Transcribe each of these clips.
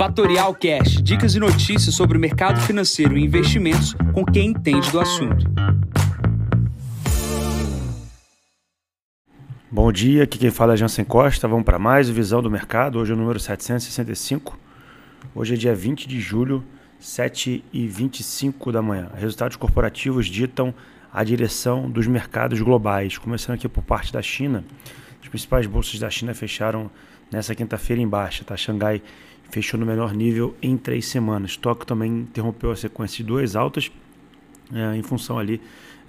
Fatorial Cash, dicas e notícias sobre o mercado financeiro e investimentos com quem entende do assunto. Bom dia, aqui quem fala é Jansen Costa. Vamos para mais Visão do Mercado. Hoje é o número 765. Hoje é dia 20 de julho, 7 e 25 da manhã. Resultados corporativos ditam a direção dos mercados globais. Começando aqui por parte da China. As principais bolsas da China fecharam nessa quinta-feira em baixa. Tá? Xangai fechou no menor nível em três semanas. Tóquio também interrompeu a sequência de duas altas é, em função ali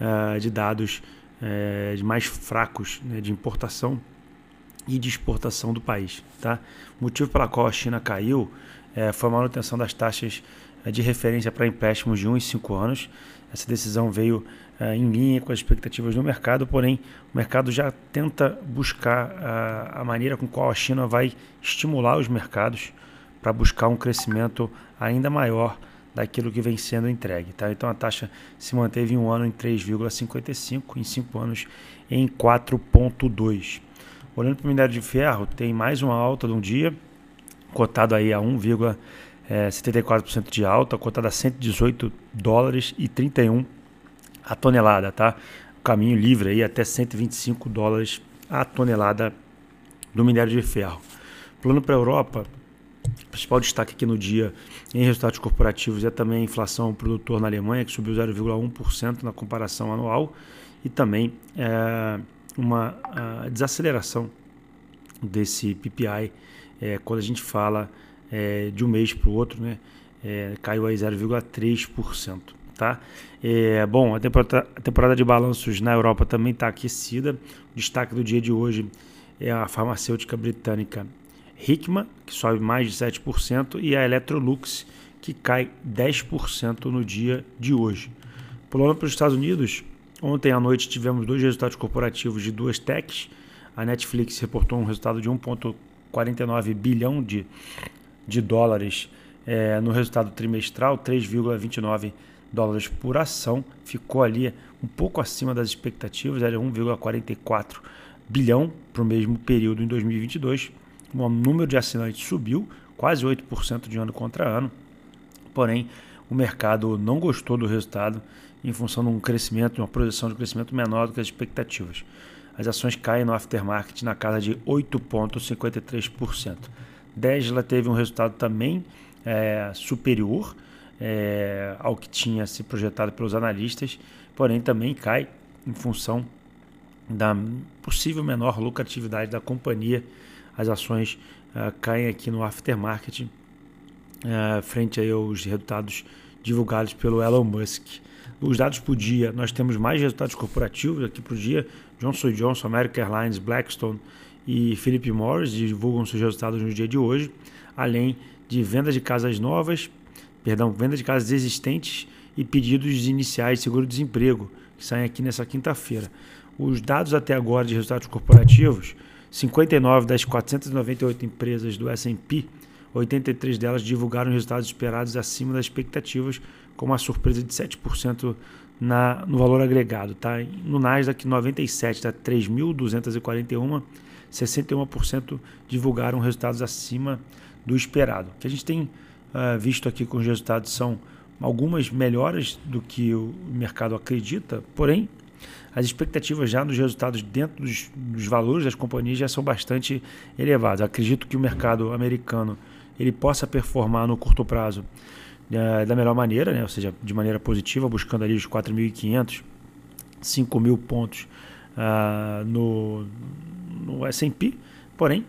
é, de dados é, de mais fracos né, de importação e de exportação do país. Tá? O motivo pela qual a China caiu foi a manutenção das taxas de referência para empréstimos de 1 e 5 anos. Essa decisão veio em linha com as expectativas do mercado, porém o mercado já tenta buscar uh, a maneira com qual a China vai estimular os mercados para buscar um crescimento ainda maior daquilo que vem sendo entregue. Tá? Então a taxa se manteve em um ano em 3,55, em cinco anos em 4,2. Olhando para o minério de ferro, tem mais uma alta de um dia, cotado aí a 1,74% de alta, cotado a 118 dólares e 31 a tonelada, tá? Caminho livre aí até 125 dólares a tonelada do minério de ferro. Plano para a Europa, principal destaque aqui no dia em resultados corporativos é também a inflação produtor na Alemanha, que subiu 0,1% na comparação anual, e também é, uma desaceleração desse PPI é, quando a gente fala é, de um mês para o outro, né, caiu aí 0,3%. Tá? Bom, a temporada, a temporada de balanços na Europa também está aquecida. O destaque do dia de hoje é a farmacêutica britânica Hickman, que sobe mais de 7%, e a Electrolux, que cai 10% no dia de hoje. Pulando para os Estados Unidos, ontem à noite tivemos dois resultados corporativos de duas techs. A Netflix reportou um resultado de 1,49 bilhão de, de dólares é, no resultado trimestral, 3,29 dólares por ação. Ficou ali um pouco acima das expectativas, era 1,44 bilhão para o mesmo período em 2022 o número de assinantes subiu quase 8% de ano contra ano, porém o mercado não gostou do resultado em função de um crescimento, de uma projeção de crescimento menor do que as expectativas. As ações caem no aftermarket na casa de 8,53%. Tesla teve um resultado também é, superior é, ao que tinha se projetado pelos analistas, porém também cai em função da possível menor lucratividade da companhia as ações uh, caem aqui no aftermarket uh, frente aí aos resultados divulgados pelo Elon Musk. Os dados por dia, nós temos mais resultados corporativos aqui por dia. Johnson Johnson, American Airlines, Blackstone e Philip Morris divulgam seus resultados no dia de hoje, além de vendas de casas novas, perdão, vendas de casas existentes e pedidos iniciais de seguro-desemprego, que saem aqui nessa quinta-feira. Os dados até agora de resultados corporativos 59 das 498 empresas do S&P, 83 delas divulgaram resultados esperados acima das expectativas, com uma surpresa de 7% na, no valor agregado. Tá? No Nasdaq, 97 está 3.241, 61% divulgaram resultados acima do esperado. O que a gente tem uh, visto aqui com os resultados são algumas melhoras do que o mercado acredita, porém as expectativas já nos resultados dentro dos, dos, valores das companhias já são bastante elevadas. Acredito que o mercado americano ele possa performar no curto prazo uh, da melhor maneira, né? ou seja, de maneira positiva, buscando ali os 4.500, 5.000 pontos uh, no, no S&P. Porém,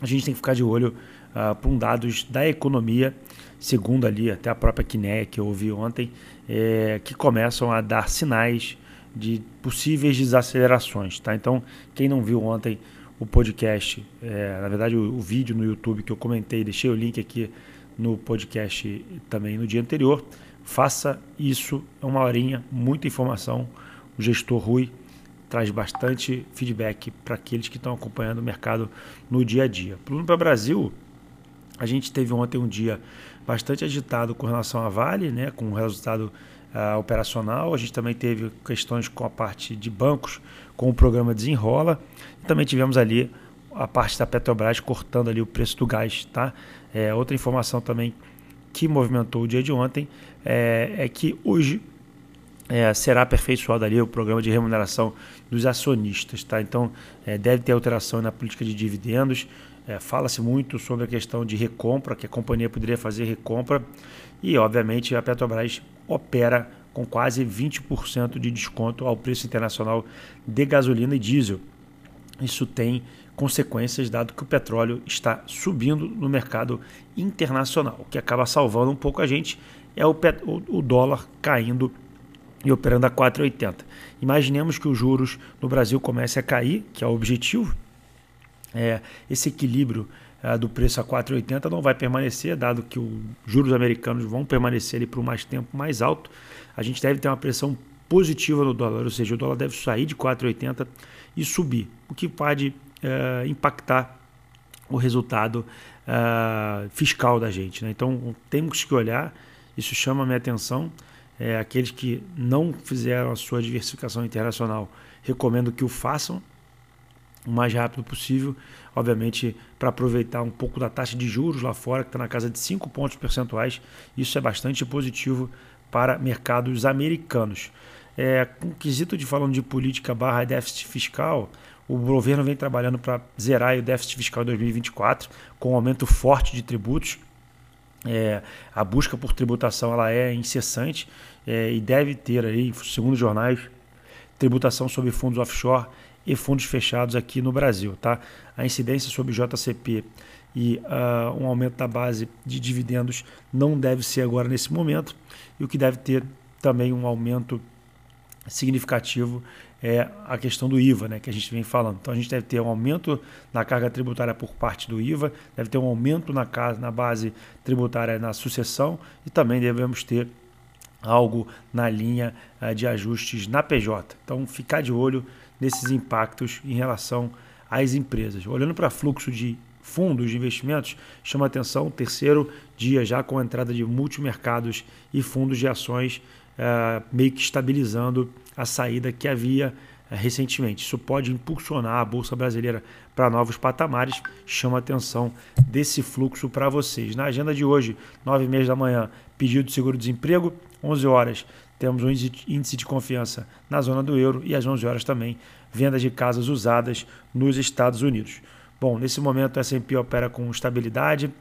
a gente tem que ficar de olho uh, para um dados da economia, segundo ali até a própria Kinea que eu ouvi ontem, é, que começam a dar sinais de possíveis desacelerações. Tá? Então, quem não viu ontem o podcast, é, na verdade o, o, vídeo no YouTube que eu comentei, deixei o link aqui no podcast também no dia anterior, faça isso, é uma horinha, muita informação. O gestor Rui traz bastante feedback para aqueles que estão acompanhando o mercado no dia a dia. Para o Brasil, a gente teve ontem um dia bastante agitado com relação à Vale, né, com o resultado uh, operacional. A gente também teve questões com a parte de bancos, com o programa Desenrola. Também tivemos ali a parte da Petrobras cortando ali o preço do gás, tá? É, outra informação também que movimentou o dia de ontem é, é que hoje é, será aperfeiçoado ali o programa de remuneração dos acionistas, tá? Então é, deve ter alteração na política de dividendos. É, Fala-se muito sobre a questão de recompra, que a companhia poderia fazer recompra e, obviamente, a Petrobras opera com quase 20% de desconto ao preço internacional de gasolina e diesel. Isso tem consequências, dado que o petróleo está subindo no mercado internacional. O que acaba salvando um pouco a gente é o, o dólar caindo e operando a 4,80. Imaginemos que os juros no Brasil comecem a cair, que é o objetivo. É, esse equilíbrio do preço a 4,80 não vai permanecer, dado que os juros americanos vão permanecer ali por mais tempo mais alto. A gente deve ter uma pressão positiva no dólar, ou seja, o dólar deve sair de 4,80 e subir, o que pode é, impactar o resultado é, fiscal da gente. Né? Então temos que olhar, isso chama a minha atenção é, aqueles que não fizeram a sua diversificação internacional, recomendo que o façam o mais rápido possível, obviamente para aproveitar um pouco da taxa de juros lá fora, que está na casa de 5 pontos percentuais. Isso é bastante positivo para mercados americanos. É, com quesito de falando de política barra déficit fiscal, o governo vem trabalhando para zerar o déficit fiscal em 2024, com um aumento forte de tributos é, a busca por tributação ela é incessante é, e deve ter aí, segundo os jornais, tributação sobre fundos offshore e fundos fechados aqui no Brasil. Tá? A incidência sobre JCP e uh, um aumento da base de dividendos não deve ser agora nesse momento e o que deve ter também um aumento significativo é a questão do IVA, né, que a gente vem falando. Então a gente deve ter um aumento na carga tributária por parte do IVA, deve ter um aumento na, casa, na base tributária na sucessão e também devemos ter algo na linha uh, de ajustes na PJ. Então ficar de olho nesses impactos em relação às empresas. Olhando para fluxo de fundos de investimentos, chama atenção o terceiro dia já com a entrada de multimercados e fundos de ações uh, meio que estabilizando a saída que havia uh, recentemente. Isso pode impulsionar a Bolsa Brasileira para novos patamares. Chama atenção desse fluxo para vocês. Na agenda de hoje, 9 e meia da manhã, pedido de seguro-desemprego, 11 horas temos um índice de confiança na zona do euro e às 11 horas também vendas de casas usadas nos Estados Unidos. Bom, nesse momento a S&P opera com estabilidade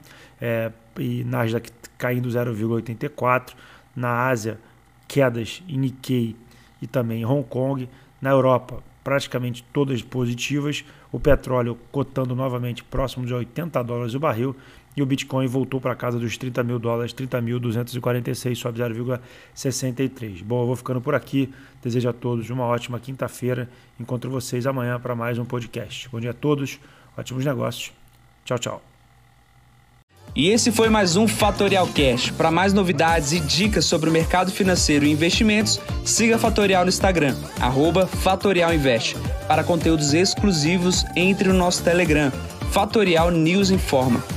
é, e Nasdaq caindo 0,84. Na Ásia, quedas em Nikkei e também em Hong Kong. Na Europa, praticamente todas positivas. O petróleo cotando novamente próximo de 80 dólares o barril. E o Bitcoin voltou para casa dos 30 mil dólares, 30.246, sobe 0,63. Bom, eu vou ficando por aqui. Desejo a todos uma ótima quinta-feira. Encontro vocês amanhã para mais um podcast. Bom dia a todos, ótimos negócios. Tchau, tchau. E esse foi mais um Fatorial Cash. Para mais novidades e dicas sobre o mercado financeiro e investimentos, siga Fatorial no Instagram, @fatorialinvest. Para conteúdos exclusivos, entre no nosso Telegram, Fatorial News Informa.